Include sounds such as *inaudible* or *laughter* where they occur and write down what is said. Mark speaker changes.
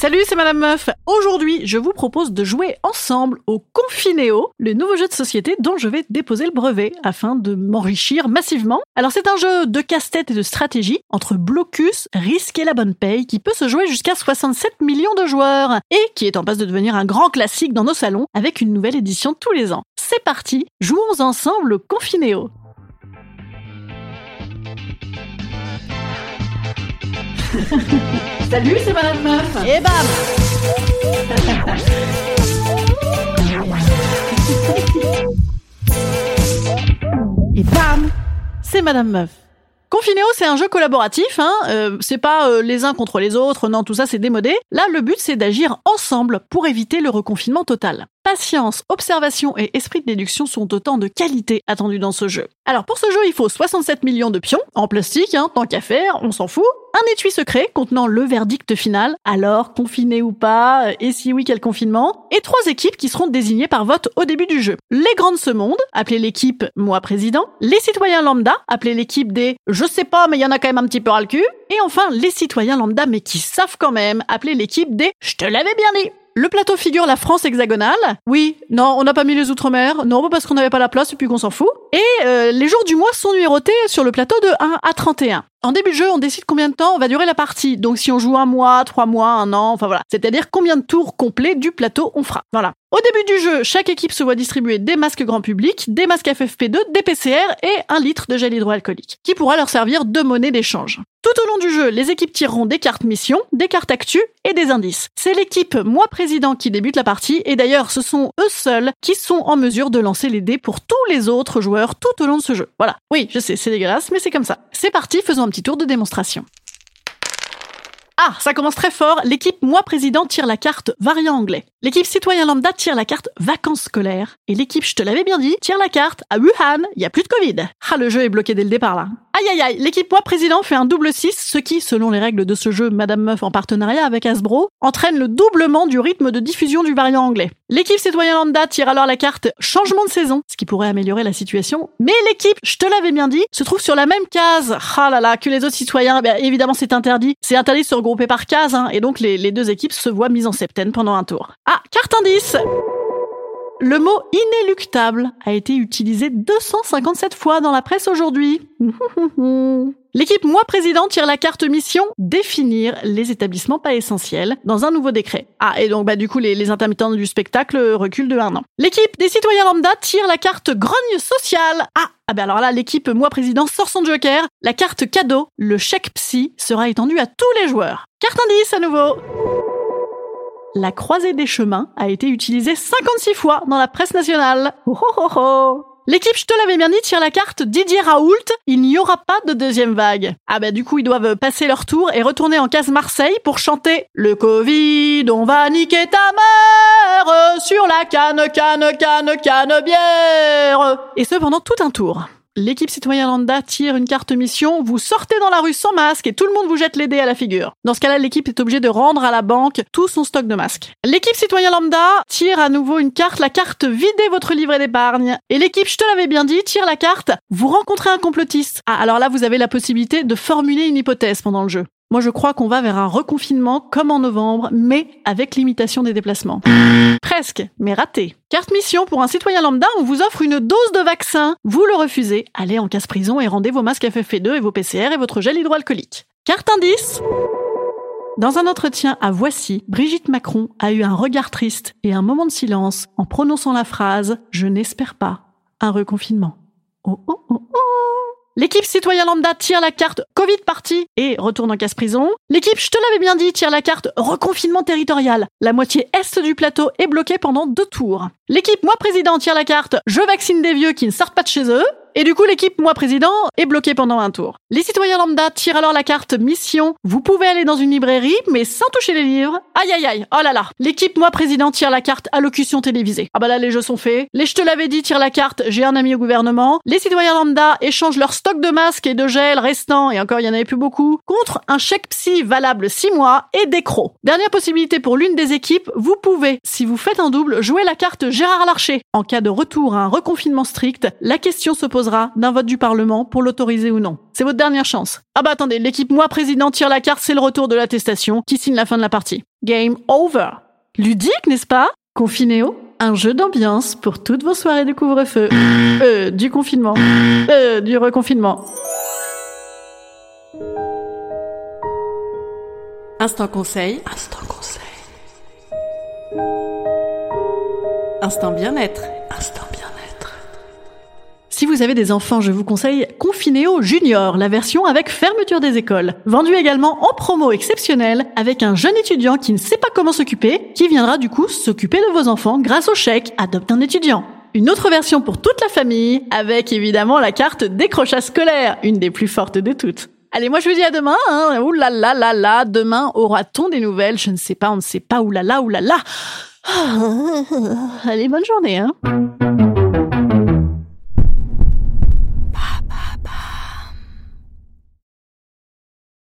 Speaker 1: Salut, c'est Madame Meuf. Aujourd'hui, je vous propose de jouer ensemble au Confinéo, le nouveau jeu de société dont je vais déposer le brevet afin de m'enrichir massivement. Alors c'est un jeu de casse-tête et de stratégie entre blocus, risque et la bonne paye qui peut se jouer jusqu'à 67 millions de joueurs et qui est en passe de devenir un grand classique dans nos salons avec une nouvelle édition tous les ans. C'est parti, jouons ensemble au Confinéo. *laughs* Salut, c'est Madame Meuf. Et bam Et bam C'est Madame Meuf. Confinéo, c'est un jeu collaboratif, hein. Euh, c'est pas euh, les uns contre les autres, non, tout ça c'est démodé. Là, le but c'est d'agir ensemble pour éviter le reconfinement total. Patience, observation et esprit de déduction sont autant de qualités attendues dans ce jeu. Alors pour ce jeu, il faut 67 millions de pions, en plastique, hein, tant qu'à faire, on s'en fout. Un étui secret contenant le verdict final, alors confiné ou pas, euh, et si oui, quel confinement. Et trois équipes qui seront désignées par vote au début du jeu. Les grandes ce monde, appelée l'équipe moi président. Les citoyens lambda, appelée l'équipe des je sais pas, mais il y en a quand même un petit peu ras le cul. Et enfin, les citoyens lambda, mais qui savent quand même, appelée l'équipe des je te l'avais bien dit. Le plateau figure la France hexagonale. Oui, non, on n'a pas mis les Outre-mer. Non, parce qu'on n'avait pas la place et puis qu'on s'en fout. Et euh, les jours du mois sont numérotés sur le plateau de 1 à 31. En début de jeu, on décide combien de temps va durer la partie. Donc si on joue un mois, trois mois, un an, enfin voilà. C'est-à-dire combien de tours complets du plateau on fera. Voilà. Au début du jeu, chaque équipe se voit distribuer des masques grand public, des masques FFP2, des PCR et un litre de gel hydroalcoolique, qui pourra leur servir de monnaie d'échange. Tout au long du jeu, les équipes tireront des cartes mission, des cartes actu et des indices. C'est l'équipe moi président qui débute la partie et d'ailleurs ce sont eux seuls qui sont en mesure de lancer les dés pour tous les autres joueurs tout au long de ce jeu. Voilà. Oui, je sais, c'est dégueulasse, mais c'est comme ça. C'est parti, faisons petit tour de démonstration. Ah, ça commence très fort. L'équipe Moi Président tire la carte variant anglais. L'équipe Citoyen Lambda tire la carte vacances scolaires. Et l'équipe Je te l'avais bien dit tire la carte à Wuhan, il y a plus de Covid. Ah, le jeu est bloqué dès le départ là. Aïe aïe aïe, l'équipe Moi Président fait un double 6, ce qui, selon les règles de ce jeu Madame Meuf en partenariat avec Hasbro, entraîne le doublement du rythme de diffusion du variant anglais. L'équipe Citoyen Lambda tire alors la carte Changement de saison, ce qui pourrait améliorer la situation. Mais l'équipe Je te l'avais bien dit se trouve sur la même case. Ah que les autres citoyens, bien évidemment c'est interdit. C'est interdit de se regrouper par case, hein, et donc les, les deux équipes se voient mises en septaine pendant un tour. Ah, carte indice le mot inéluctable a été utilisé 257 fois dans la presse aujourd'hui. *laughs* L'équipe Moi Président tire la carte mission définir les établissements pas essentiels dans un nouveau décret. Ah, et donc bah du coup les, les intermittents du spectacle reculent de un an. L'équipe des citoyens lambda tire la carte grogne sociale. Ah, ah ben alors là l'équipe Moi Président sort son joker. La carte cadeau, le chèque psy, sera étendu à tous les joueurs. Carte indice à nouveau la croisée des chemins a été utilisée 56 fois dans la presse nationale. Oh, oh, oh. L'équipe, je te l'avais bien dit, tire la carte Didier Raoult. Il n'y aura pas de deuxième vague. Ah bah du coup, ils doivent passer leur tour et retourner en case Marseille pour chanter Le Covid, on va niquer ta mère sur la canne, canne, canne, canne bière. Et ce pendant tout un tour l'équipe citoyen lambda tire une carte mission, vous sortez dans la rue sans masque et tout le monde vous jette les dés à la figure. Dans ce cas-là, l'équipe est obligée de rendre à la banque tout son stock de masques. L'équipe citoyen lambda tire à nouveau une carte, la carte videz votre livret d'épargne. Et l'équipe, je te l'avais bien dit, tire la carte, vous rencontrez un complotiste. Ah, alors là, vous avez la possibilité de formuler une hypothèse pendant le jeu. Moi, je crois qu'on va vers un reconfinement comme en novembre, mais avec limitation des déplacements. Presque, mais raté. Carte mission pour un citoyen lambda, on vous offre une dose de vaccin. Vous le refusez, allez en casse prison et rendez vos masques FFP2 et vos PCR et votre gel hydroalcoolique. Carte indice dans un entretien à Voici, Brigitte Macron a eu un regard triste et un moment de silence en prononçant la phrase ⁇ Je n'espère pas un reconfinement ⁇ Oh oh oh oh L'équipe citoyen lambda tire la carte Covid party et retourne en casse prison. L'équipe, je te l'avais bien dit, tire la carte reconfinement territorial. La moitié est du plateau est bloquée pendant deux tours. L'équipe moi président tire la carte je vaccine des vieux qui ne sortent pas de chez eux. Et du coup, l'équipe Moi Président est bloquée pendant un tour. Les citoyens lambda tirent alors la carte Mission. Vous pouvez aller dans une librairie, mais sans toucher les livres. Aïe aïe aïe, oh là là. L'équipe Moi Président tire la carte Allocution télévisée. Ah bah là, les jeux sont faits. Les Je te l'avais dit tire la carte J'ai un ami au gouvernement. Les citoyens lambda échangent leur stock de masques et de gel restant, et encore il y en avait plus beaucoup, contre un chèque psy valable 6 mois et des crocs. Dernière possibilité pour l'une des équipes, vous pouvez, si vous faites un double, jouer la carte Gérard Larcher. En cas de retour à un reconfinement strict, la question se d'un vote du Parlement pour l'autoriser ou non. C'est votre dernière chance. Ah bah attendez, l'équipe moi président tire la carte, c'est le retour de l'attestation qui signe la fin de la partie. Game over. Ludique, n'est-ce pas? Confinéo un jeu d'ambiance pour toutes vos soirées de couvre-feu. *coughs* Euh, du confinement. *coughs* Euh, du reconfinement. Instant conseil. Instant conseil. Instant bien-être. Si vous avez des enfants, je vous conseille Confinéo Junior, la version avec fermeture des écoles. Vendu également en promo exceptionnelle avec un jeune étudiant qui ne sait pas comment s'occuper, qui viendra du coup s'occuper de vos enfants grâce au chèque Adopte un étudiant. Une autre version pour toute la famille, avec évidemment la carte décrochage scolaire, une des plus fortes de toutes. Allez, moi je vous dis à demain. Hein. Ouh là là là là, demain aura-t-on des nouvelles? Je ne sais pas, on ne sait pas. Ouh là là, ouh là là. *laughs* Allez, bonne journée. Hein.